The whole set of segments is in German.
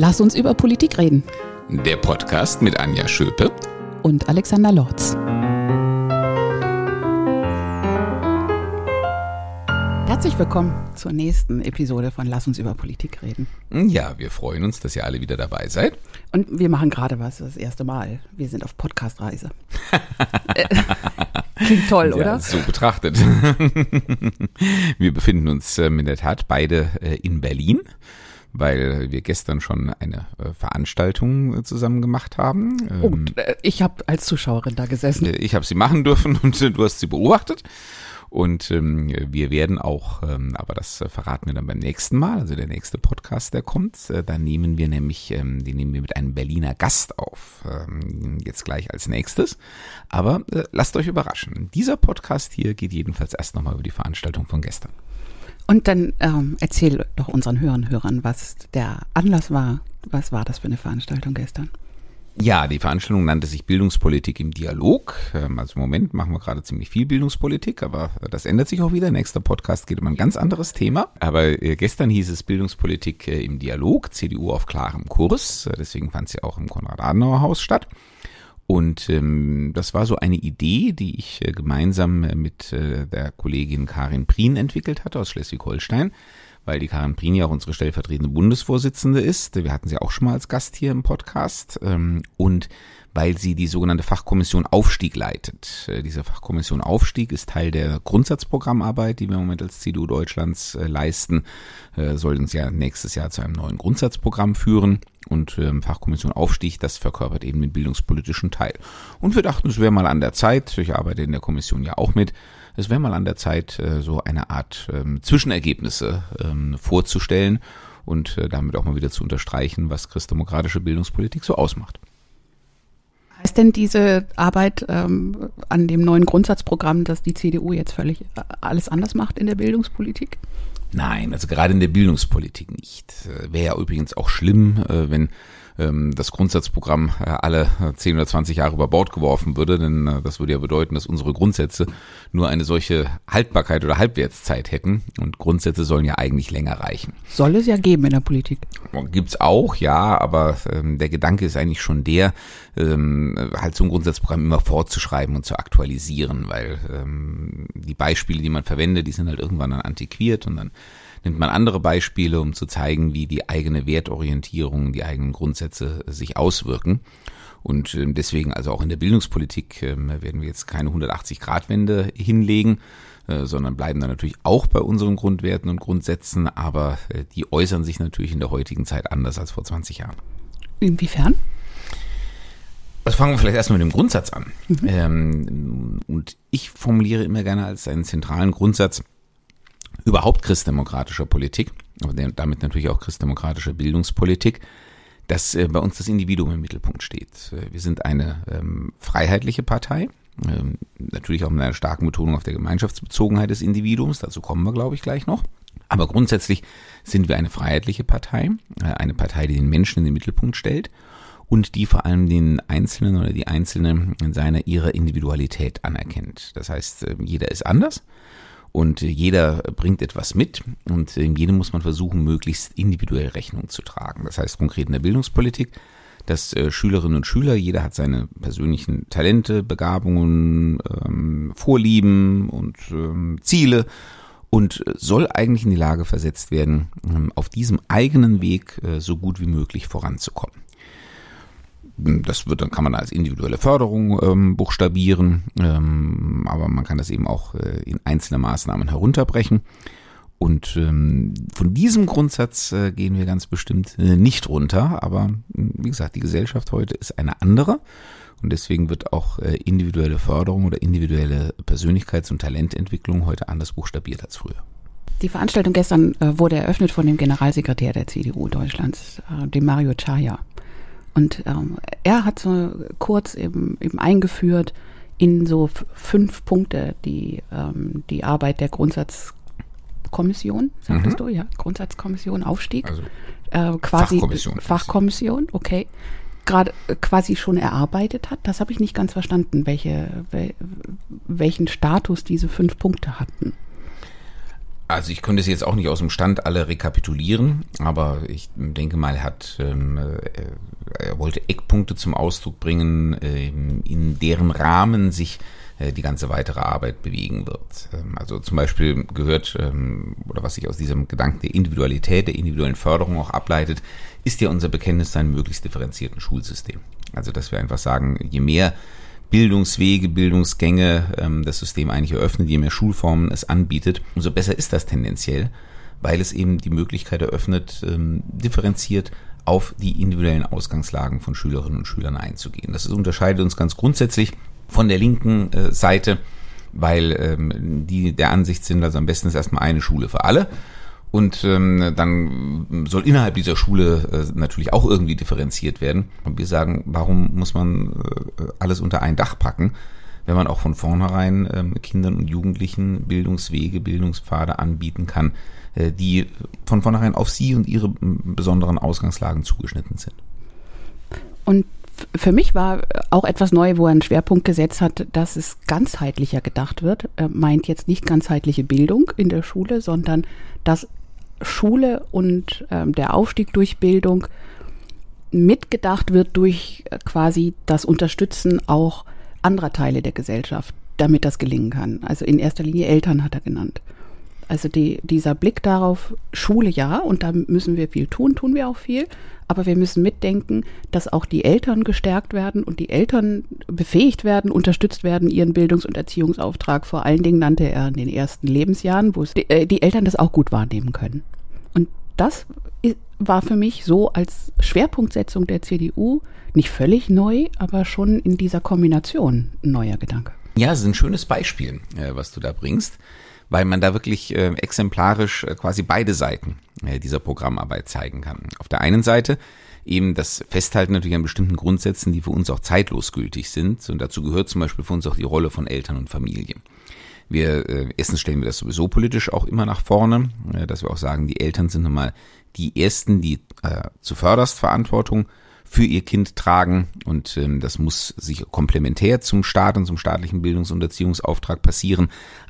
Lass uns über Politik reden. Der Podcast mit Anja Schöpe und Alexander Lorz. Herzlich willkommen zur nächsten Episode von Lass uns über Politik reden. Ja, wir freuen uns, dass ihr alle wieder dabei seid. Und wir machen gerade was das erste Mal. Wir sind auf Podcastreise. Klingt toll, oder? Ja, so betrachtet. wir befinden uns ähm, in der Tat beide äh, in Berlin weil wir gestern schon eine äh, Veranstaltung äh, zusammen gemacht haben. Oh, ähm, ich habe als Zuschauerin da gesessen. Ich habe sie machen dürfen und du hast sie beobachtet. Und ähm, wir werden auch, ähm, aber das äh, verraten wir dann beim nächsten Mal, also der nächste Podcast, der kommt, äh, da nehmen wir nämlich, ähm, den nehmen wir mit einem Berliner Gast auf, ähm, jetzt gleich als nächstes. Aber äh, lasst euch überraschen. Dieser Podcast hier geht jedenfalls erst nochmal über die Veranstaltung von gestern. Und dann ähm, erzähl doch unseren Hörern, Hörern, was der Anlass war. Was war das für eine Veranstaltung gestern? Ja, die Veranstaltung nannte sich Bildungspolitik im Dialog. Ähm, also im Moment machen wir gerade ziemlich viel Bildungspolitik, aber das ändert sich auch wieder. Nächster Podcast geht um ein ganz anderes Thema. Aber äh, gestern hieß es Bildungspolitik äh, im Dialog, CDU auf klarem Kurs. Äh, deswegen fand sie auch im Konrad-Adenauer-Haus statt. Und ähm, das war so eine Idee, die ich äh, gemeinsam mit äh, der Kollegin Karin Prien entwickelt hatte aus Schleswig-Holstein weil die Karin Prini auch unsere stellvertretende Bundesvorsitzende ist. Wir hatten sie auch schon mal als Gast hier im Podcast. Ähm, und weil sie die sogenannte Fachkommission Aufstieg leitet. Äh, diese Fachkommission Aufstieg ist Teil der Grundsatzprogrammarbeit, die wir im Moment als CDU Deutschlands äh, leisten, äh, soll uns ja nächstes Jahr zu einem neuen Grundsatzprogramm führen. Und ähm, Fachkommission Aufstieg, das verkörpert eben den bildungspolitischen Teil. Und wir dachten, es wäre mal an der Zeit, ich arbeite in der Kommission ja auch mit, es wäre mal an der Zeit, äh, so eine Art ähm, Zwischenergebnisse ähm, vorzustellen und äh, damit auch mal wieder zu unterstreichen, was christdemokratische Bildungspolitik so ausmacht. Heißt denn diese Arbeit ähm, an dem neuen Grundsatzprogramm, dass die CDU jetzt völlig äh, alles anders macht in der Bildungspolitik? Nein, also gerade in der Bildungspolitik nicht. Wäre ja übrigens auch schlimm, wenn ähm, das Grundsatzprogramm äh, alle 10 oder 20 Jahre über Bord geworfen würde, denn äh, das würde ja bedeuten, dass unsere Grundsätze nur eine solche Haltbarkeit oder Halbwertszeit hätten und Grundsätze sollen ja eigentlich länger reichen. Soll es ja geben in der Politik. Gibt's auch, ja, aber ähm, der Gedanke ist eigentlich schon der, ähm, halt so ein Grundsatzprogramm immer fortzuschreiben und zu aktualisieren, weil ähm, die Beispiele, die man verwendet, die sind halt irgendwann dann antiquiert und dann nimmt man andere Beispiele, um zu zeigen, wie die eigene Wertorientierung, die eigenen Grundsätze sich auswirken. Und ähm, deswegen also auch in der Bildungspolitik ähm, werden wir jetzt keine 180-Grad-Wende hinlegen, äh, sondern bleiben dann natürlich auch bei unseren Grundwerten und Grundsätzen, aber äh, die äußern sich natürlich in der heutigen Zeit anders als vor 20 Jahren. Inwiefern? Also fangen wir vielleicht erstmal mit dem Grundsatz an. Mhm. Ähm, und ich formuliere immer gerne als einen zentralen Grundsatz, überhaupt christdemokratischer Politik, aber damit natürlich auch christdemokratischer Bildungspolitik, dass äh, bei uns das Individuum im Mittelpunkt steht. Äh, wir sind eine ähm, freiheitliche Partei, ähm, natürlich auch mit einer starken Betonung auf der Gemeinschaftsbezogenheit des Individuums, dazu kommen wir, glaube ich, gleich noch. Aber grundsätzlich sind wir eine freiheitliche Partei, äh, eine Partei, die den Menschen in den Mittelpunkt stellt und die vor allem den Einzelnen oder die Einzelne in seiner ihrer Individualität anerkennt. Das heißt, äh, jeder ist anders und jeder bringt etwas mit und jedem muss man versuchen, möglichst individuell Rechnung zu tragen. Das heißt konkret in der Bildungspolitik, dass äh, Schülerinnen und Schüler, jeder hat seine persönlichen Talente, Begabungen, ähm, Vorlieben und ähm, Ziele und soll eigentlich in die Lage versetzt werden, ähm, auf diesem eigenen Weg äh, so gut wie möglich voranzukommen. Das wird, dann kann man als individuelle Förderung ähm, buchstabieren, ähm, aber man kann das eben auch äh, in einzelne Maßnahmen herunterbrechen. Und ähm, von diesem Grundsatz äh, gehen wir ganz bestimmt äh, nicht runter. Aber wie gesagt, die Gesellschaft heute ist eine andere. Und deswegen wird auch äh, individuelle Förderung oder individuelle Persönlichkeits- und Talententwicklung heute anders buchstabiert als früher. Die Veranstaltung gestern äh, wurde eröffnet von dem Generalsekretär der CDU Deutschlands, äh, dem Mario Chaya. Und ähm, er hat so kurz eben, eben eingeführt in so fünf Punkte die, ähm, die Arbeit der Grundsatzkommission, sagtest mhm. du, ja, Grundsatzkommission, Aufstieg. Also äh, quasi Fachkommission. Fachkommission, okay. Gerade äh, quasi schon erarbeitet hat. Das habe ich nicht ganz verstanden, welche, wel, welchen Status diese fünf Punkte hatten. Also ich könnte es jetzt auch nicht aus dem Stand alle rekapitulieren, aber ich denke mal, er hat, ähm, äh, er wollte Eckpunkte zum Ausdruck bringen, ähm, in deren Rahmen sich äh, die ganze weitere Arbeit bewegen wird. Ähm, also zum Beispiel gehört, ähm, oder was sich aus diesem Gedanken der Individualität, der individuellen Förderung auch ableitet, ist ja unser Bekenntnis zu einem möglichst differenzierten Schulsystem. Also dass wir einfach sagen, je mehr Bildungswege, Bildungsgänge ähm, das System eigentlich eröffnet, je mehr Schulformen es anbietet, umso besser ist das tendenziell, weil es eben die Möglichkeit eröffnet, ähm, differenziert auf die individuellen Ausgangslagen von Schülerinnen und Schülern einzugehen. Das unterscheidet uns ganz grundsätzlich von der linken äh, Seite, weil ähm, die der Ansicht sind, also am besten ist erstmal eine Schule für alle und ähm, dann soll innerhalb dieser Schule äh, natürlich auch irgendwie differenziert werden. Und wir sagen, warum muss man äh, alles unter ein Dach packen, wenn man auch von vornherein ähm, Kindern und Jugendlichen Bildungswege, Bildungspfade anbieten kann, äh, die von vornherein auf sie und ihre besonderen Ausgangslagen zugeschnitten sind. Und für mich war auch etwas neu, wo er einen Schwerpunkt gesetzt hat, dass es ganzheitlicher gedacht wird. Er meint jetzt nicht ganzheitliche Bildung in der Schule, sondern dass Schule und ähm, der Aufstieg durch Bildung mitgedacht wird durch äh, quasi das Unterstützen auch anderer Teile der Gesellschaft, damit das gelingen kann. Also in erster Linie Eltern hat er genannt. Also die, dieser Blick darauf, Schule ja, und da müssen wir viel tun, tun wir auch viel, aber wir müssen mitdenken, dass auch die Eltern gestärkt werden und die Eltern befähigt werden, unterstützt werden, ihren Bildungs- und Erziehungsauftrag. Vor allen Dingen nannte er in den ersten Lebensjahren, wo die, äh, die Eltern das auch gut wahrnehmen können. Und das war für mich so als Schwerpunktsetzung der CDU nicht völlig neu, aber schon in dieser Kombination ein neuer Gedanke. Ja, es ist ein schönes Beispiel, äh, was du da bringst weil man da wirklich äh, exemplarisch äh, quasi beide Seiten äh, dieser Programmarbeit zeigen kann. Auf der einen Seite eben das Festhalten natürlich an bestimmten Grundsätzen, die für uns auch zeitlos gültig sind. Und dazu gehört zum Beispiel für uns auch die Rolle von Eltern und Familie. Wir äh, erstens stellen wir das sowieso politisch auch immer nach vorne, äh, dass wir auch sagen, die Eltern sind nun mal die ersten, die äh, zuvörderst Verantwortung für ihr Kind tragen und ähm, das muss sich komplementär zum Staat und zum staatlichen Bildungs- und Erziehungsauftrag passieren.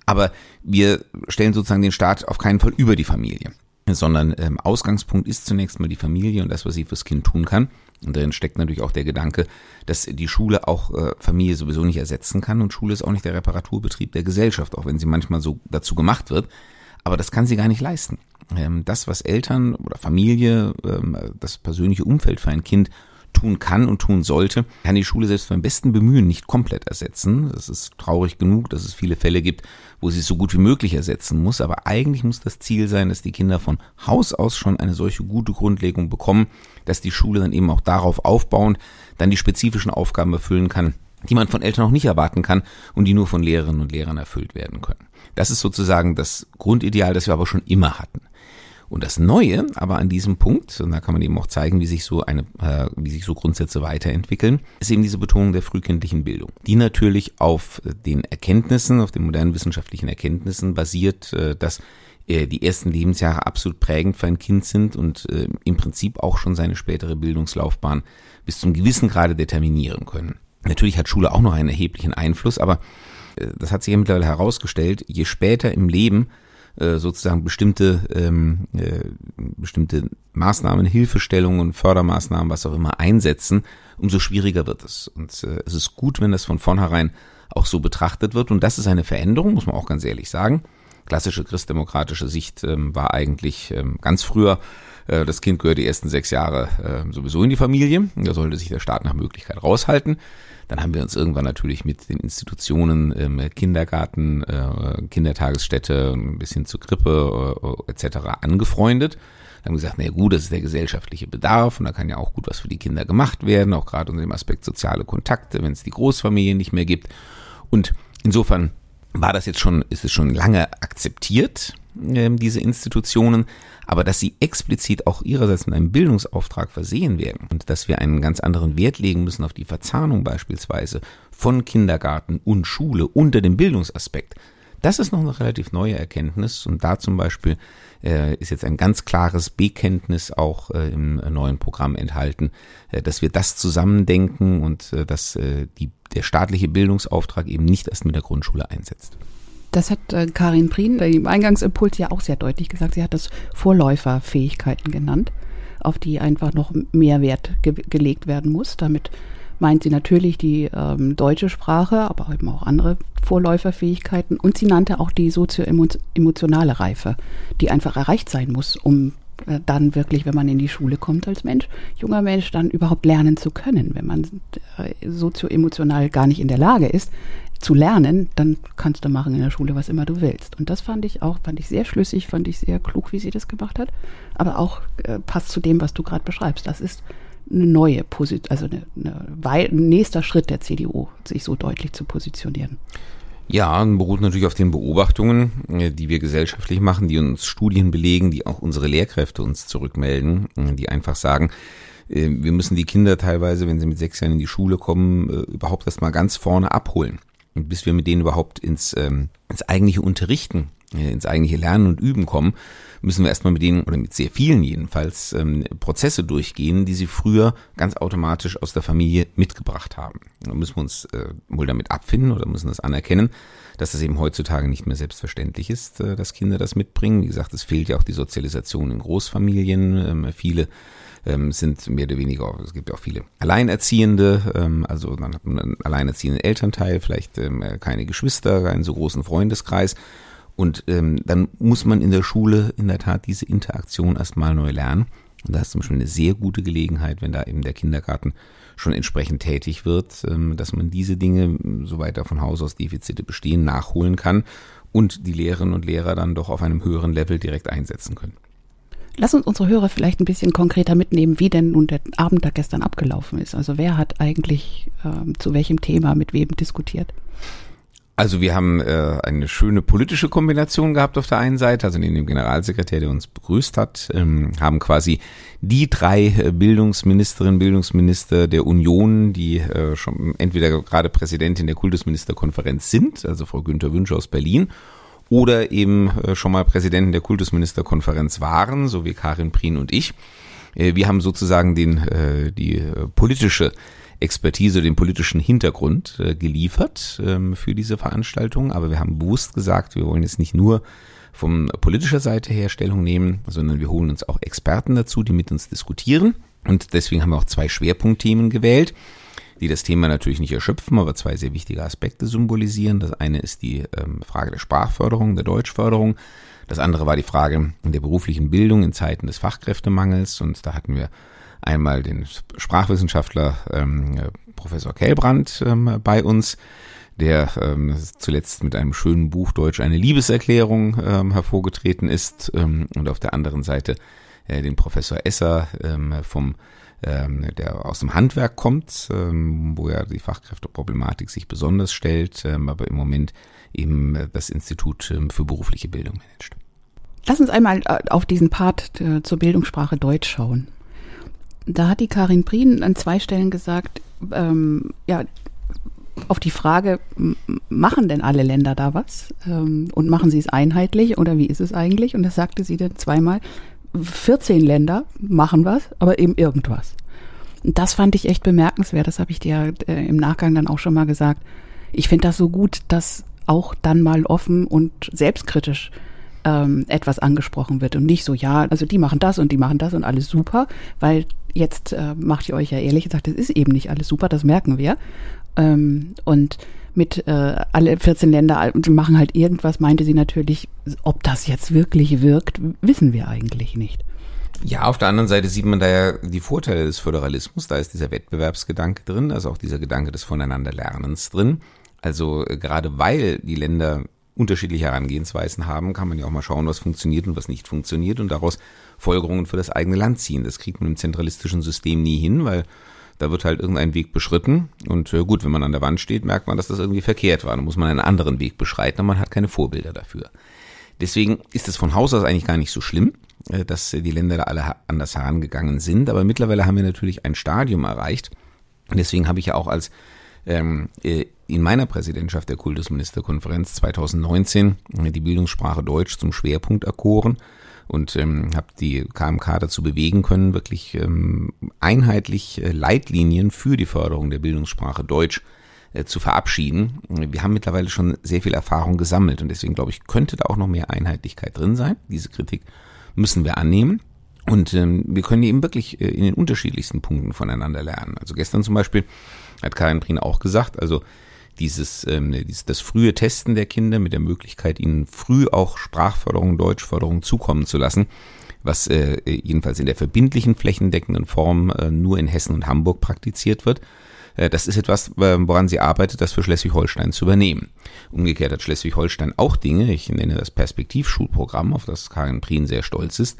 Aber wir stellen sozusagen den Staat auf keinen Fall über die Familie, sondern ähm, Ausgangspunkt ist zunächst mal die Familie und das, was sie fürs Kind tun kann. Und darin steckt natürlich auch der Gedanke, dass die Schule auch äh, Familie sowieso nicht ersetzen kann und Schule ist auch nicht der Reparaturbetrieb der Gesellschaft, auch wenn sie manchmal so dazu gemacht wird. Aber das kann sie gar nicht leisten. Ähm, das, was Eltern oder Familie, ähm, das persönliche Umfeld für ein Kind tun kann und tun sollte, kann die Schule selbst beim besten Bemühen nicht komplett ersetzen. Das ist traurig genug, dass es viele Fälle gibt, wo sie es so gut wie möglich ersetzen muss. Aber eigentlich muss das Ziel sein, dass die Kinder von Haus aus schon eine solche gute Grundlegung bekommen, dass die Schule dann eben auch darauf aufbauend dann die spezifischen Aufgaben erfüllen kann, die man von Eltern auch nicht erwarten kann und die nur von Lehrerinnen und Lehrern erfüllt werden können. Das ist sozusagen das Grundideal, das wir aber schon immer hatten. Und das Neue aber an diesem Punkt, und da kann man eben auch zeigen, wie sich so eine, äh, wie sich so Grundsätze weiterentwickeln, ist eben diese Betonung der frühkindlichen Bildung, die natürlich auf den Erkenntnissen, auf den modernen wissenschaftlichen Erkenntnissen basiert, äh, dass äh, die ersten Lebensjahre absolut prägend für ein Kind sind und äh, im Prinzip auch schon seine spätere Bildungslaufbahn bis zum gewissen Grade determinieren können. Natürlich hat Schule auch noch einen erheblichen Einfluss, aber äh, das hat sich ja mittlerweile herausgestellt, je später im Leben äh, sozusagen bestimmte ähm, äh, bestimmte Maßnahmen, Hilfestellungen, Fördermaßnahmen, was auch immer einsetzen, umso schwieriger wird es. Und äh, es ist gut, wenn das von vornherein auch so betrachtet wird. Und das ist eine Veränderung, muss man auch ganz ehrlich sagen. Klassische christdemokratische Sicht ähm, war eigentlich ähm, ganz früher, das Kind gehört die ersten sechs Jahre äh, sowieso in die Familie. Da sollte sich der Staat nach Möglichkeit raushalten. Dann haben wir uns irgendwann natürlich mit den Institutionen Kindergarten, äh, Kindertagesstätte, ein bisschen zu Krippe äh, etc. angefreundet. Dann haben gesagt, na gut, das ist der gesellschaftliche Bedarf und da kann ja auch gut was für die Kinder gemacht werden, auch gerade unter dem Aspekt soziale Kontakte, wenn es die Großfamilie nicht mehr gibt. Und insofern war das jetzt schon, ist es schon lange akzeptiert, äh, diese Institutionen aber dass sie explizit auch ihrerseits mit einem Bildungsauftrag versehen werden und dass wir einen ganz anderen Wert legen müssen auf die Verzahnung beispielsweise von Kindergarten und Schule unter dem Bildungsaspekt. Das ist noch eine relativ neue Erkenntnis und da zum Beispiel äh, ist jetzt ein ganz klares Bekenntnis auch äh, im neuen Programm enthalten, äh, dass wir das zusammendenken und äh, dass äh, die, der staatliche Bildungsauftrag eben nicht erst mit der Grundschule einsetzt. Das hat äh, Karin Prien im Eingangsimpuls ja auch sehr deutlich gesagt. Sie hat das Vorläuferfähigkeiten genannt, auf die einfach noch mehr Wert ge gelegt werden muss. Damit meint sie natürlich die ähm, deutsche Sprache, aber eben auch andere Vorläuferfähigkeiten. Und sie nannte auch die sozio-emotionale Reife, die einfach erreicht sein muss, um dann wirklich, wenn man in die Schule kommt als Mensch, junger Mensch, dann überhaupt lernen zu können. Wenn man äh, sozio-emotional gar nicht in der Lage ist, zu lernen, dann kannst du machen in der Schule, was immer du willst. Und das fand ich auch, fand ich sehr schlüssig, fand ich sehr klug, wie sie das gemacht hat. Aber auch äh, passt zu dem, was du gerade beschreibst. Das ist eine neue Position, also ein nächster Schritt der CDU, sich so deutlich zu positionieren. Ja, beruht natürlich auf den Beobachtungen, äh, die wir gesellschaftlich machen, die uns Studien belegen, die auch unsere Lehrkräfte uns zurückmelden, äh, die einfach sagen, äh, wir müssen die Kinder teilweise, wenn sie mit sechs Jahren in die Schule kommen, überhaupt erst mal ganz vorne abholen. Bis wir mit denen überhaupt ins, ähm, ins eigentliche Unterrichten, ins eigentliche Lernen und Üben kommen, müssen wir erstmal mit denen, oder mit sehr vielen jedenfalls, ähm, Prozesse durchgehen, die sie früher ganz automatisch aus der Familie mitgebracht haben. Da müssen wir uns äh, wohl damit abfinden oder müssen das anerkennen, dass es eben heutzutage nicht mehr selbstverständlich ist, äh, dass Kinder das mitbringen. Wie gesagt, es fehlt ja auch die Sozialisation in Großfamilien. Ähm, viele ähm, sind mehr oder weniger, es gibt ja auch viele Alleinerziehende, ähm, also dann hat man einen alleinerziehenden Elternteil, vielleicht ähm, keine Geschwister, keinen so großen Freundeskreis und ähm, dann muss man in der Schule in der Tat diese Interaktion erstmal neu lernen. Und da ist zum Beispiel eine sehr gute Gelegenheit, wenn da eben der Kindergarten schon entsprechend tätig wird, ähm, dass man diese Dinge, soweit da von Haus aus Defizite bestehen, nachholen kann und die Lehrerinnen und Lehrer dann doch auf einem höheren Level direkt einsetzen können. Lass uns unsere Hörer vielleicht ein bisschen konkreter mitnehmen, wie denn nun der Abend da gestern abgelaufen ist. Also wer hat eigentlich ähm, zu welchem Thema mit wem diskutiert? Also wir haben äh, eine schöne politische Kombination gehabt auf der einen Seite, also neben dem Generalsekretär, der uns begrüßt hat, ähm, haben quasi die drei äh, Bildungsministerinnen, Bildungsminister der Union, die äh, schon entweder gerade Präsidentin der Kultusministerkonferenz sind, also Frau Günther Wünsch aus Berlin, oder eben äh, schon mal Präsidenten der Kultusministerkonferenz waren, so wie Karin Prien und ich. Äh, wir haben sozusagen den, äh, die äh, politische Expertise, den politischen Hintergrund äh, geliefert ähm, für diese Veranstaltung. Aber wir haben bewusst gesagt, wir wollen jetzt nicht nur von politischer Seite her Stellung nehmen, sondern wir holen uns auch Experten dazu, die mit uns diskutieren. Und deswegen haben wir auch zwei Schwerpunktthemen gewählt, die das Thema natürlich nicht erschöpfen, aber zwei sehr wichtige Aspekte symbolisieren. Das eine ist die ähm, Frage der Sprachförderung, der Deutschförderung. Das andere war die Frage der beruflichen Bildung in Zeiten des Fachkräftemangels. Und da hatten wir einmal den Sprachwissenschaftler ähm, Professor Kellbrand ähm, bei uns, der ähm, zuletzt mit einem schönen Buch Deutsch eine Liebeserklärung ähm, hervorgetreten ist ähm, und auf der anderen Seite äh, den Professor Esser ähm, vom ähm, der aus dem Handwerk kommt, ähm, wo ja die Fachkräfteproblematik sich besonders stellt, ähm, aber im Moment eben das Institut ähm, für berufliche Bildung managt. Lass uns einmal äh, auf diesen Part äh, zur Bildungssprache Deutsch schauen. Da hat die Karin Prien an zwei Stellen gesagt, ähm, ja, auf die Frage, machen denn alle Länder da was? Ähm, und machen sie es einheitlich oder wie ist es eigentlich? Und das sagte sie dann zweimal, 14 Länder machen was, aber eben irgendwas. Und das fand ich echt bemerkenswert. Das habe ich dir äh, im Nachgang dann auch schon mal gesagt. Ich finde das so gut, dass auch dann mal offen und selbstkritisch ähm, etwas angesprochen wird und nicht so, ja, also die machen das und die machen das und alles super, weil jetzt äh, macht ihr euch ja ehrlich gesagt, das ist eben nicht alles super, das merken wir. Ähm, und mit äh, alle 14 Länder, die machen halt irgendwas, meinte sie natürlich, ob das jetzt wirklich wirkt, wissen wir eigentlich nicht. Ja, auf der anderen Seite sieht man da ja die Vorteile des Föderalismus. Da ist dieser Wettbewerbsgedanke drin, also auch dieser Gedanke des Voneinanderlernens drin. Also äh, gerade weil die Länder unterschiedliche Herangehensweisen haben, kann man ja auch mal schauen, was funktioniert und was nicht funktioniert und daraus Folgerungen für das eigene Land ziehen. Das kriegt man im zentralistischen System nie hin, weil da wird halt irgendein Weg beschritten und äh, gut, wenn man an der Wand steht, merkt man, dass das irgendwie verkehrt war. Dann muss man einen anderen Weg beschreiten und man hat keine Vorbilder dafür. Deswegen ist es von Haus aus eigentlich gar nicht so schlimm, äh, dass die Länder da alle anders herangegangen sind. Aber mittlerweile haben wir natürlich ein Stadium erreicht. Und deswegen habe ich ja auch als ähm, äh, in meiner Präsidentschaft der Kultusministerkonferenz 2019 die Bildungssprache Deutsch zum Schwerpunkt erkoren und ähm, habe die KMK dazu bewegen können, wirklich ähm, einheitlich äh, Leitlinien für die Förderung der Bildungssprache Deutsch äh, zu verabschieden. Wir haben mittlerweile schon sehr viel Erfahrung gesammelt und deswegen glaube ich, könnte da auch noch mehr Einheitlichkeit drin sein. Diese Kritik müssen wir annehmen. Und ähm, wir können eben wirklich äh, in den unterschiedlichsten Punkten voneinander lernen. Also gestern zum Beispiel hat Karin Prien auch gesagt, also dieses, ähm, dieses das frühe Testen der Kinder mit der Möglichkeit, ihnen früh auch Sprachförderung, Deutschförderung zukommen zu lassen, was äh, jedenfalls in der verbindlichen flächendeckenden Form äh, nur in Hessen und Hamburg praktiziert wird. Äh, das ist etwas, woran sie arbeitet, das für Schleswig-Holstein zu übernehmen. Umgekehrt hat Schleswig-Holstein auch Dinge, ich nenne das Perspektivschulprogramm, auf das Karin Prien sehr stolz ist,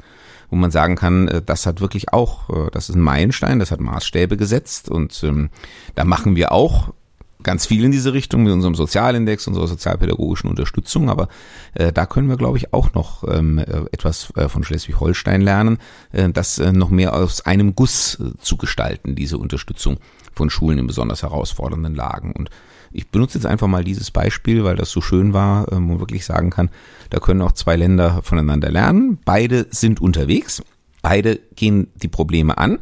wo man sagen kann, äh, das hat wirklich auch, äh, das ist ein Meilenstein, das hat Maßstäbe gesetzt und ähm, da machen wir auch ganz viel in diese Richtung mit unserem Sozialindex, unserer sozialpädagogischen Unterstützung, aber äh, da können wir, glaube ich, auch noch ähm, äh, etwas äh, von Schleswig-Holstein lernen, äh, das äh, noch mehr aus einem Guss äh, zu gestalten, diese Unterstützung von Schulen in besonders herausfordernden Lagen. Und ich benutze jetzt einfach mal dieses Beispiel, weil das so schön war, äh, wo man wirklich sagen kann, da können auch zwei Länder voneinander lernen. Beide sind unterwegs, beide gehen die Probleme an,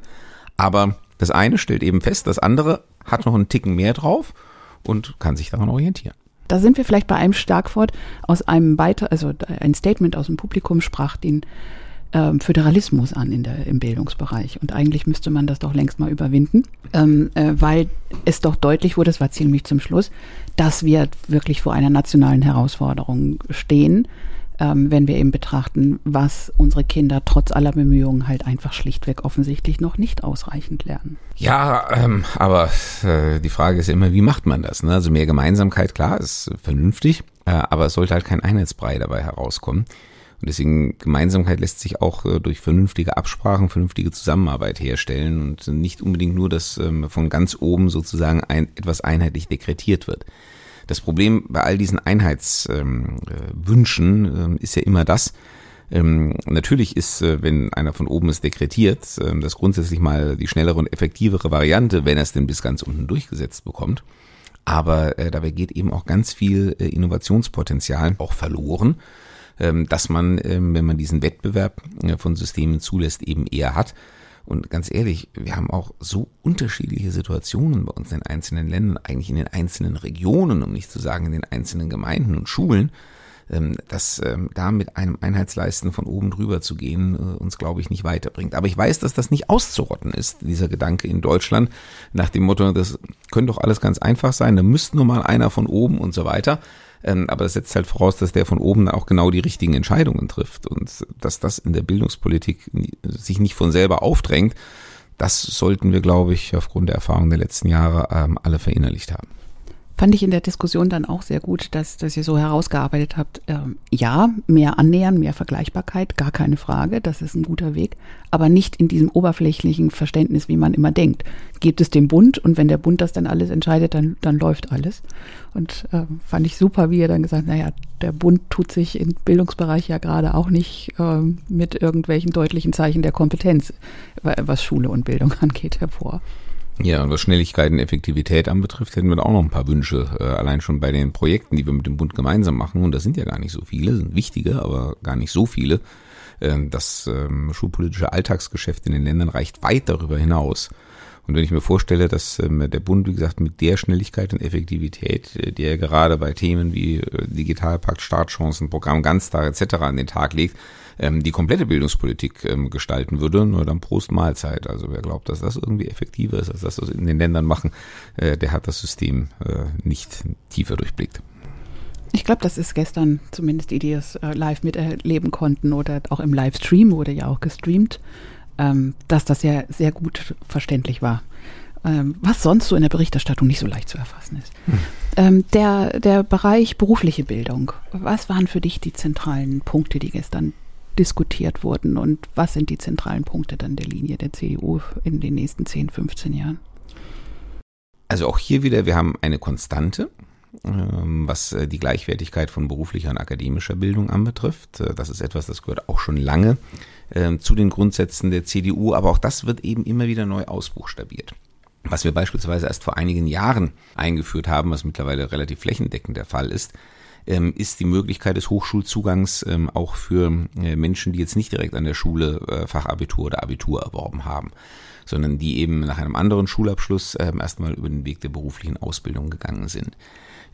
aber das eine stellt eben fest, das andere hat noch einen Ticken mehr drauf und kann sich daran orientieren. Da sind wir vielleicht bei einem Starkwort aus einem Beitrag, also ein Statement aus dem Publikum sprach den ähm, Föderalismus an in der, im Bildungsbereich. Und eigentlich müsste man das doch längst mal überwinden, ähm, äh, weil es doch deutlich wurde, das war ziemlich zum Schluss, dass wir wirklich vor einer nationalen Herausforderung stehen, ähm, wenn wir eben betrachten, was unsere Kinder trotz aller Bemühungen halt einfach schlichtweg offensichtlich noch nicht ausreichend lernen. Ja, ähm, aber äh, die Frage ist immer, wie macht man das? Ne? Also mehr Gemeinsamkeit, klar, ist vernünftig, äh, aber es sollte halt kein Einheitsbrei dabei herauskommen. Und deswegen Gemeinsamkeit lässt sich auch äh, durch vernünftige Absprachen, vernünftige Zusammenarbeit herstellen und nicht unbedingt nur, dass ähm, von ganz oben sozusagen ein, etwas einheitlich dekretiert wird. Das Problem bei all diesen Einheitswünschen ähm, äh, ist ja immer das, ähm, natürlich ist, äh, wenn einer von oben es dekretiert, äh, das grundsätzlich mal die schnellere und effektivere Variante, wenn er es denn bis ganz unten durchgesetzt bekommt. Aber äh, dabei geht eben auch ganz viel äh, Innovationspotenzial auch verloren, ähm, dass man, ähm, wenn man diesen Wettbewerb äh, von Systemen zulässt, eben eher hat. Und ganz ehrlich, wir haben auch so unterschiedliche Situationen bei uns in den einzelnen Ländern, eigentlich in den einzelnen Regionen, um nicht zu sagen in den einzelnen Gemeinden und Schulen, ähm, dass ähm, da mit einem Einheitsleisten von oben drüber zu gehen, äh, uns, glaube ich, nicht weiterbringt. Aber ich weiß, dass das nicht auszurotten ist, dieser Gedanke in Deutschland, nach dem Motto, das könnte doch alles ganz einfach sein, da müsste nur mal einer von oben und so weiter. Ähm, aber das setzt halt voraus, dass der von oben auch genau die richtigen Entscheidungen trifft und dass das in der Bildungspolitik sich nicht von selber aufdrängt. Das sollten wir, glaube ich, aufgrund der Erfahrung der letzten Jahre ähm, alle verinnerlicht haben. Fand ich in der Diskussion dann auch sehr gut, dass, dass ihr so herausgearbeitet habt, ähm, ja, mehr Annähern, mehr Vergleichbarkeit, gar keine Frage, das ist ein guter Weg, aber nicht in diesem oberflächlichen Verständnis, wie man immer denkt. Gibt es dem Bund und wenn der Bund das dann alles entscheidet, dann, dann läuft alles. Und äh, fand ich super, wie ihr dann gesagt, naja, der Bund tut sich im Bildungsbereich ja gerade auch nicht äh, mit irgendwelchen deutlichen Zeichen der Kompetenz, was Schule und Bildung angeht, hervor. Ja, und was Schnelligkeit und Effektivität anbetrifft, hätten wir da auch noch ein paar Wünsche, äh, allein schon bei den Projekten, die wir mit dem Bund gemeinsam machen. Und das sind ja gar nicht so viele, sind wichtige, aber gar nicht so viele. Äh, das ähm, schulpolitische Alltagsgeschäft in den Ländern reicht weit darüber hinaus. Und wenn ich mir vorstelle, dass ähm, der Bund, wie gesagt, mit der Schnelligkeit und Effektivität, äh, die er gerade bei Themen wie äh, Digitalpakt, Startchancen, Programm Ganztag etc. an den Tag legt, ähm, die komplette Bildungspolitik ähm, gestalten würde, nur dann Prost Mahlzeit. Also wer glaubt, dass das irgendwie effektiver ist, als das, was in den Ländern machen, äh, der hat das System äh, nicht tiefer durchblickt. Ich glaube, das ist gestern zumindest die, die es äh, live miterleben konnten oder auch im Livestream wurde ja auch gestreamt, ähm, dass das ja sehr gut verständlich war ähm, was sonst so in der Berichterstattung nicht so leicht zu erfassen ist. Hm. Ähm, der, der Bereich berufliche Bildung, was waren für dich die zentralen Punkte, die gestern diskutiert wurden und was sind die zentralen Punkte dann der Linie der CDU in den nächsten 10, 15 Jahren? Also auch hier wieder, wir haben eine Konstante, was äh, die Gleichwertigkeit von beruflicher und akademischer Bildung anbetrifft. Äh, das ist etwas, das gehört auch schon lange ähm, zu den Grundsätzen der CDU, aber auch das wird eben immer wieder neu ausbuchstabiert. Was wir beispielsweise erst vor einigen Jahren eingeführt haben, was mittlerweile relativ flächendeckend der Fall ist, ähm, ist die Möglichkeit des Hochschulzugangs ähm, auch für äh, Menschen, die jetzt nicht direkt an der Schule Fachabitur oder Abitur erworben haben, sondern die eben nach einem anderen Schulabschluss ähm, erstmal über den Weg der beruflichen Ausbildung gegangen sind.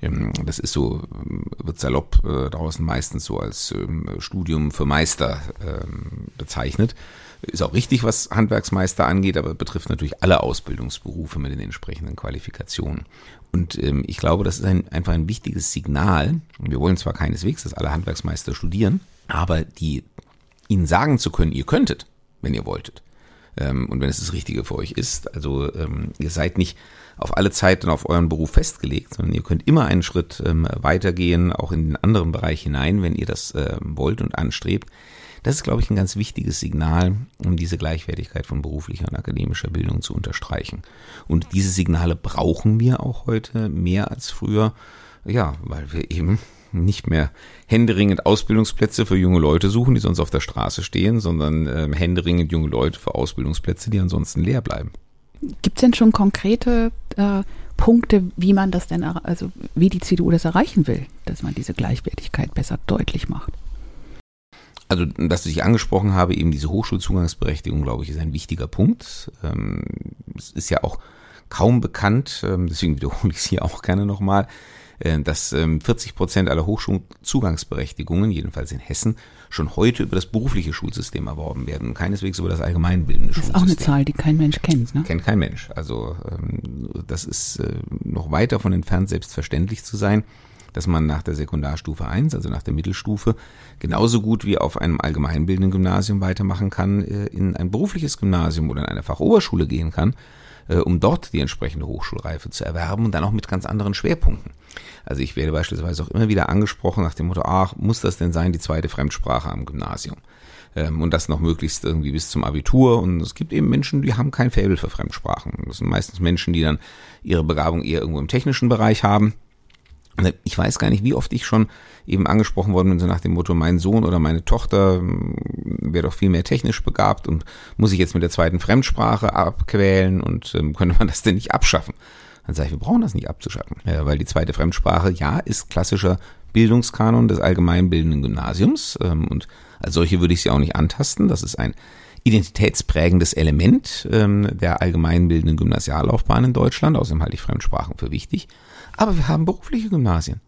Ähm, das ist so, ähm, wird salopp äh, draußen meistens so als ähm, Studium für Meister ähm, bezeichnet. Ist auch richtig, was Handwerksmeister angeht, aber betrifft natürlich alle Ausbildungsberufe mit den entsprechenden Qualifikationen. Und ähm, ich glaube, das ist ein, einfach ein wichtiges Signal. Wir wollen zwar keineswegs, dass alle Handwerksmeister studieren, aber die ihnen sagen zu können, ihr könntet, wenn ihr wolltet. Ähm, und wenn es das Richtige für euch ist. Also ähm, ihr seid nicht auf alle Zeit und auf euren Beruf festgelegt, sondern ihr könnt immer einen Schritt ähm, weitergehen, auch in den anderen Bereich hinein, wenn ihr das ähm, wollt und anstrebt. Das ist, glaube ich, ein ganz wichtiges Signal, um diese Gleichwertigkeit von beruflicher und akademischer Bildung zu unterstreichen. Und diese Signale brauchen wir auch heute mehr als früher, ja, weil wir eben nicht mehr händeringend Ausbildungsplätze für junge Leute suchen, die sonst auf der Straße stehen, sondern äh, händeringend junge Leute für Ausbildungsplätze, die ansonsten leer bleiben. Gibt es denn schon konkrete äh, Punkte, wie man das denn, also wie die CDU das erreichen will, dass man diese Gleichwertigkeit besser deutlich macht? Also, dass ich angesprochen habe, eben diese Hochschulzugangsberechtigung, glaube ich, ist ein wichtiger Punkt. Ähm, es ist ja auch kaum bekannt, ähm, deswegen wiederhole ich es hier auch gerne nochmal, äh, dass 40 ähm, Prozent aller Hochschulzugangsberechtigungen, jedenfalls in Hessen, schon heute über das berufliche Schulsystem erworben werden und keineswegs über das allgemeinbildende Schulsystem. Das ist auch eine Zahl, die kein Mensch kennt, ne? Kennt kein Mensch. Also das ist äh, noch weit davon entfernt, selbstverständlich zu sein dass man nach der Sekundarstufe 1, also nach der Mittelstufe, genauso gut wie auf einem allgemeinbildenden Gymnasium weitermachen kann, äh, in ein berufliches Gymnasium oder in eine Fachoberschule gehen kann, äh, um dort die entsprechende Hochschulreife zu erwerben und dann auch mit ganz anderen Schwerpunkten. Also ich werde beispielsweise auch immer wieder angesprochen nach dem Motto, ach, muss das denn sein, die zweite Fremdsprache am Gymnasium? Ähm, und das noch möglichst irgendwie bis zum Abitur. Und es gibt eben Menschen, die haben kein Faible für Fremdsprachen. Das sind meistens Menschen, die dann ihre Begabung eher irgendwo im technischen Bereich haben ich weiß gar nicht, wie oft ich schon eben angesprochen worden bin, so nach dem Motto, mein Sohn oder meine Tochter hm, wäre doch viel mehr technisch begabt und muss ich jetzt mit der zweiten Fremdsprache abquälen und ähm, könnte man das denn nicht abschaffen? Dann sage ich, wir brauchen das nicht abzuschaffen, ja, weil die zweite Fremdsprache, ja, ist klassischer Bildungskanon des allgemeinbildenden Gymnasiums ähm, und als solche würde ich sie auch nicht antasten. Das ist ein identitätsprägendes Element ähm, der allgemeinbildenden Gymnasiallaufbahn in Deutschland. Außerdem halte ich Fremdsprachen für wichtig. Aber wir haben berufliche Gymnasien.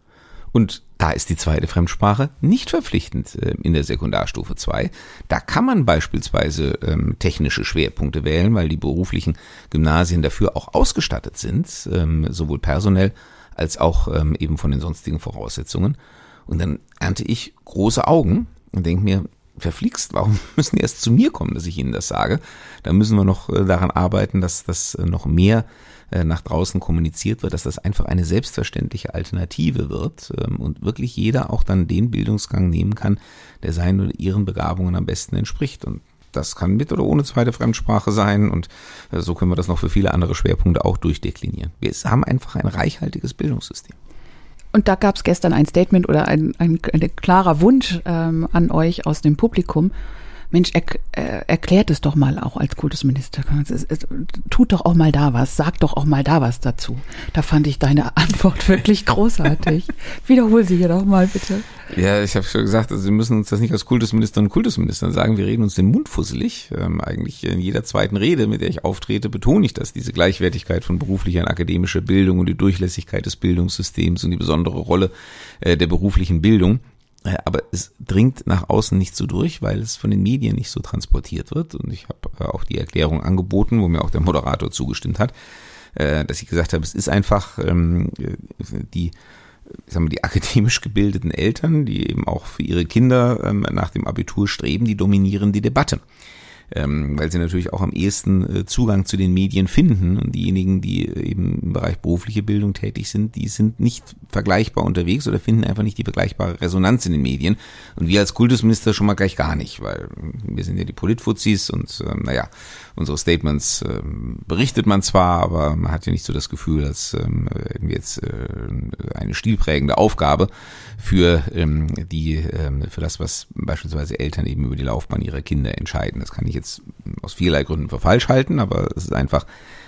Und da ist die zweite Fremdsprache nicht verpflichtend äh, in der Sekundarstufe 2. Da kann man beispielsweise ähm, technische Schwerpunkte wählen, weil die beruflichen Gymnasien dafür auch ausgestattet sind, ähm, sowohl personell als auch ähm, eben von den sonstigen Voraussetzungen. Und dann ernte ich große Augen und denke mir, verflixt, warum müssen die erst zu mir kommen, dass ich ihnen das sage? Da müssen wir noch äh, daran arbeiten, dass das äh, noch mehr äh, nach draußen kommuniziert wird, dass das einfach eine selbstverständliche Alternative wird ähm, und wirklich jeder auch dann den Bildungsgang nehmen kann, der seinen oder ihren Begabungen am besten entspricht. Und das kann mit oder ohne zweite Fremdsprache sein und so können wir das noch für viele andere Schwerpunkte auch durchdeklinieren. Wir haben einfach ein reichhaltiges Bildungssystem. Und da gab es gestern ein Statement oder ein, ein, ein klarer Wunsch ähm, an euch aus dem Publikum, Mensch, er, äh, erklärt es doch mal auch als Kultusminister. Es, es, es, tut doch auch mal da was, sag doch auch mal da was dazu. Da fand ich deine Antwort wirklich großartig. Wiederhol sie hier doch mal bitte. Ja, ich habe schon gesagt, also wir müssen uns das nicht als Kultusminister und Kultusministern sagen, wir reden uns den Mund fusselig. Ähm, eigentlich in jeder zweiten Rede, mit der ich auftrete, betone ich das, diese Gleichwertigkeit von beruflicher und akademischer Bildung und die Durchlässigkeit des Bildungssystems und die besondere Rolle äh, der beruflichen Bildung. Aber es dringt nach außen nicht so durch, weil es von den Medien nicht so transportiert wird. Und ich habe äh, auch die Erklärung angeboten, wo mir auch der Moderator zugestimmt hat, äh, dass ich gesagt habe, es ist einfach ähm, die ich sag die akademisch gebildeten Eltern, die eben auch für ihre Kinder ähm, nach dem Abitur streben, die dominieren die Debatte ähm, weil sie natürlich auch am ehesten äh, Zugang zu den Medien finden. Und diejenigen, die eben im Bereich berufliche Bildung tätig sind, die sind nicht vergleichbar unterwegs oder finden einfach nicht die vergleichbare Resonanz in den Medien. Und wir als Kultusminister schon mal gleich gar nicht, weil wir sind ja die Politfuzis und ähm, naja, unsere Statements ähm, berichtet man zwar, aber man hat ja nicht so das Gefühl, dass ähm, wir jetzt äh, eine stilprägende Aufgabe für ähm, die ähm, für das, was beispielsweise Eltern eben über die Laufbahn ihrer Kinder entscheiden. Das kann ich jetzt aus vielerlei Gründen für falsch halten, aber es ist einfach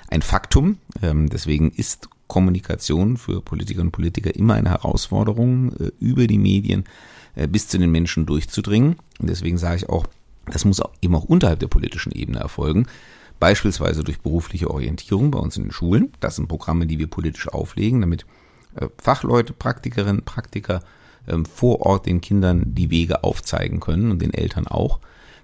ein Faktum. Ähm, deswegen ist Kommunikation für Politikerinnen und Politiker immer eine Herausforderung, äh, über die Medien äh, bis zu den Menschen durchzudringen. Und deswegen sage ich auch, das muss eben auch unterhalb der politischen Ebene erfolgen. Beispielsweise durch berufliche Orientierung bei uns in den Schulen. Das sind Programme, die wir politisch auflegen, damit äh, Fachleute, Praktikerinnen, Praktiker ähm, vor Ort den Kindern die Wege aufzeigen können und den Eltern auch,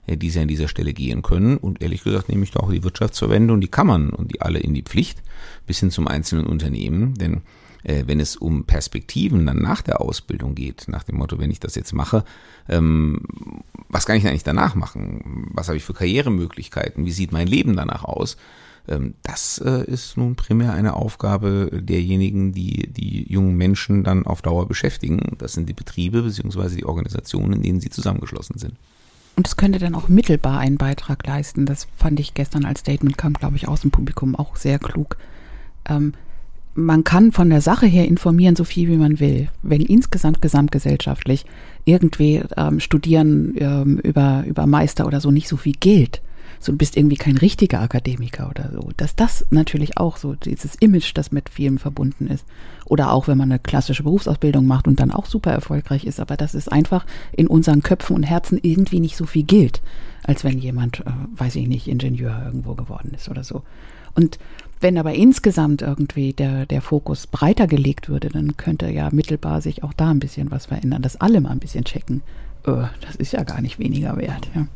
die sie an dieser Stelle gehen können. Und ehrlich gesagt nehme ich da auch die Wirtschaftsverbände und die Kammern und die alle in die Pflicht, bis hin zum einzelnen Unternehmen. Denn äh, wenn es um Perspektiven dann nach der Ausbildung geht, nach dem Motto, wenn ich das jetzt mache, ähm, was kann ich eigentlich danach machen? Was habe ich für Karrieremöglichkeiten? Wie sieht mein Leben danach aus? Ähm, das äh, ist nun primär eine Aufgabe derjenigen, die die jungen Menschen dann auf Dauer beschäftigen. Das sind die Betriebe beziehungsweise die Organisationen, in denen sie zusammengeschlossen sind. Und es könnte dann auch mittelbar einen Beitrag leisten. Das fand ich gestern als Statement, kam, glaube ich, aus dem Publikum auch sehr klug. Ähm, man kann von der Sache her informieren, so viel wie man will. Wenn insgesamt gesamtgesellschaftlich irgendwie ähm, Studieren ähm, über, über Meister oder so nicht so viel gilt, so du bist irgendwie kein richtiger Akademiker oder so, dass das natürlich auch so dieses Image, das mit vielem verbunden ist. Oder auch, wenn man eine klassische Berufsausbildung macht und dann auch super erfolgreich ist, aber das ist einfach in unseren Köpfen und Herzen irgendwie nicht so viel gilt, als wenn jemand, äh, weiß ich nicht, Ingenieur irgendwo geworden ist oder so. Und wenn aber insgesamt irgendwie der, der Fokus breiter gelegt würde, dann könnte ja mittelbar sich auch da ein bisschen was verändern, dass alle mal ein bisschen checken, öh, das ist ja gar nicht weniger wert. Ja.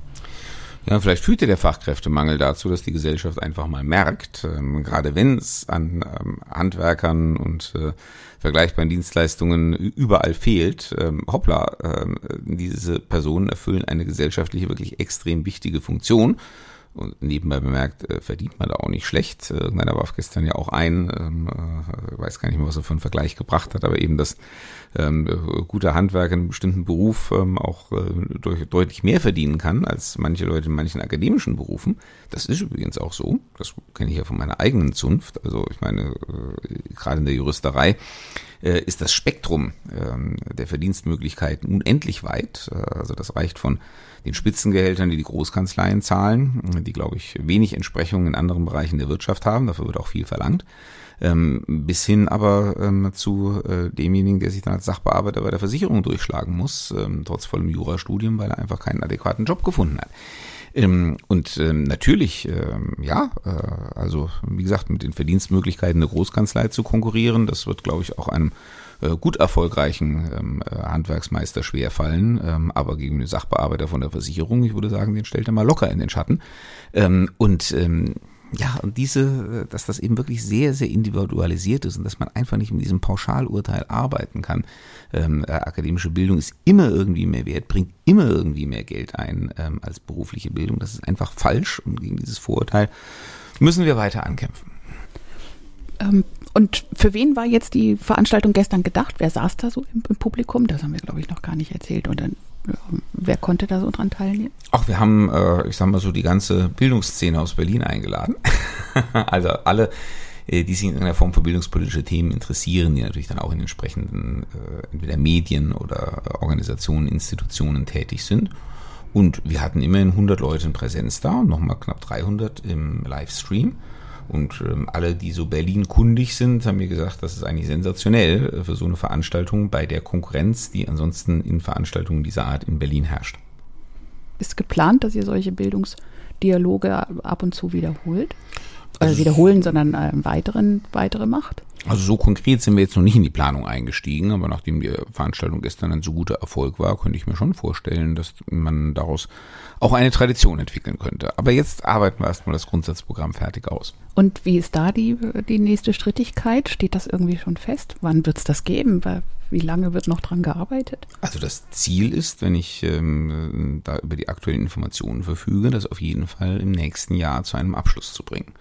Ja, vielleicht führt ja der Fachkräftemangel dazu, dass die Gesellschaft einfach mal merkt, ähm, gerade wenn es an ähm, Handwerkern und äh, vergleichbaren Dienstleistungen überall fehlt, ähm, hoppla, äh, diese Personen erfüllen eine gesellschaftliche wirklich extrem wichtige Funktion und nebenbei bemerkt, äh, verdient man da auch nicht schlecht. Äh, irgendeiner warf gestern ja auch ein, ähm, äh, weiß gar nicht mehr, was er für einen Vergleich gebracht hat, aber eben, dass ähm, guter Handwerker in einem bestimmten Beruf ähm, auch äh, durch, deutlich mehr verdienen kann als manche Leute in manchen akademischen Berufen. Das ist übrigens auch so. Das kenne ich ja von meiner eigenen Zunft. Also ich meine, äh, gerade in der Juristerei äh, ist das Spektrum ähm, der Verdienstmöglichkeiten unendlich weit. Äh, also das reicht von den Spitzengehältern, die die Großkanzleien zahlen, die, glaube ich, wenig Entsprechung in anderen Bereichen der Wirtschaft haben. Dafür wird auch viel verlangt. Ähm, bis hin aber ähm, zu äh, demjenigen, der sich dann als Sachbearbeiter bei der Versicherung durchschlagen muss, ähm, trotz vollem Jurastudium, weil er einfach keinen adäquaten Job gefunden hat. Ähm, und ähm, natürlich, ähm, ja, äh, also wie gesagt, mit den Verdienstmöglichkeiten der Großkanzlei zu konkurrieren, das wird, glaube ich, auch einem äh, gut erfolgreichen ähm, äh, Handwerksmeister schwerfallen, ähm, aber gegen den Sachbearbeiter von der Versicherung, ich würde sagen, den stellt er mal locker in den Schatten. Ähm, und ähm, ja, und diese, dass das eben wirklich sehr, sehr individualisiert ist und dass man einfach nicht mit diesem Pauschalurteil arbeiten kann. Ähm, äh, akademische Bildung ist immer irgendwie mehr wert, bringt immer irgendwie mehr Geld ein ähm, als berufliche Bildung. Das ist einfach falsch und gegen dieses Vorurteil müssen wir weiter ankämpfen. Ähm, und für wen war jetzt die Veranstaltung gestern gedacht? Wer saß da so im, im Publikum? Das haben wir, glaube ich, noch gar nicht erzählt. Und dann Wer konnte da so dran teilnehmen? Ach, wir haben, äh, ich sag mal so, die ganze Bildungsszene aus Berlin eingeladen. also alle, äh, die sich in irgendeiner Form für bildungspolitische Themen interessieren, die natürlich dann auch in entsprechenden äh, entweder Medien oder Organisationen, Institutionen tätig sind. Und wir hatten immerhin 100 Leute in Präsenz da und nochmal knapp 300 im Livestream. Und ähm, alle, die so Berlin kundig sind, haben mir gesagt, das ist eigentlich sensationell äh, für so eine Veranstaltung bei der Konkurrenz, die ansonsten in Veranstaltungen dieser Art in Berlin herrscht. Ist geplant, dass ihr solche Bildungsdialoge ab und zu wiederholt? Also wiederholen, sondern äh, weiteren, weitere macht? Also so konkret sind wir jetzt noch nicht in die Planung eingestiegen, aber nachdem die Veranstaltung gestern ein so guter Erfolg war, könnte ich mir schon vorstellen, dass man daraus auch eine Tradition entwickeln könnte. Aber jetzt arbeiten wir erstmal das Grundsatzprogramm fertig aus. Und wie ist da die, die nächste Strittigkeit? Steht das irgendwie schon fest? Wann wird es das geben? Wie lange wird noch dran gearbeitet? Also das Ziel ist, wenn ich ähm, da über die aktuellen Informationen verfüge, das auf jeden Fall im nächsten Jahr zu einem Abschluss zu bringen.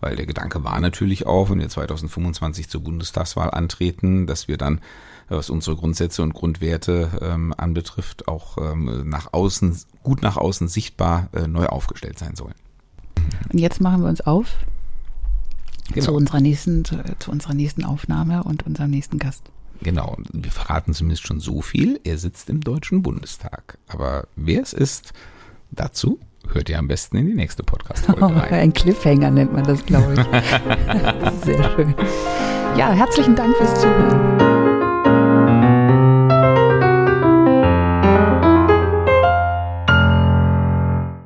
Weil der Gedanke war natürlich auch, wenn wir 2025 zur Bundestagswahl antreten, dass wir dann, was unsere Grundsätze und Grundwerte ähm, anbetrifft, auch ähm, nach außen, gut nach außen sichtbar äh, neu aufgestellt sein sollen. Und jetzt machen wir uns auf genau. zu unserer nächsten, zu, zu unserer nächsten Aufnahme und unserem nächsten Gast. Genau, wir verraten zumindest schon so viel. Er sitzt im Deutschen Bundestag. Aber wer es ist, dazu hört ihr am besten in die nächste Podcast-Folge rein. Oh, ein Cliffhanger nennt man das, glaube ich. Sehr schön. Ja, herzlichen Dank fürs Zuhören.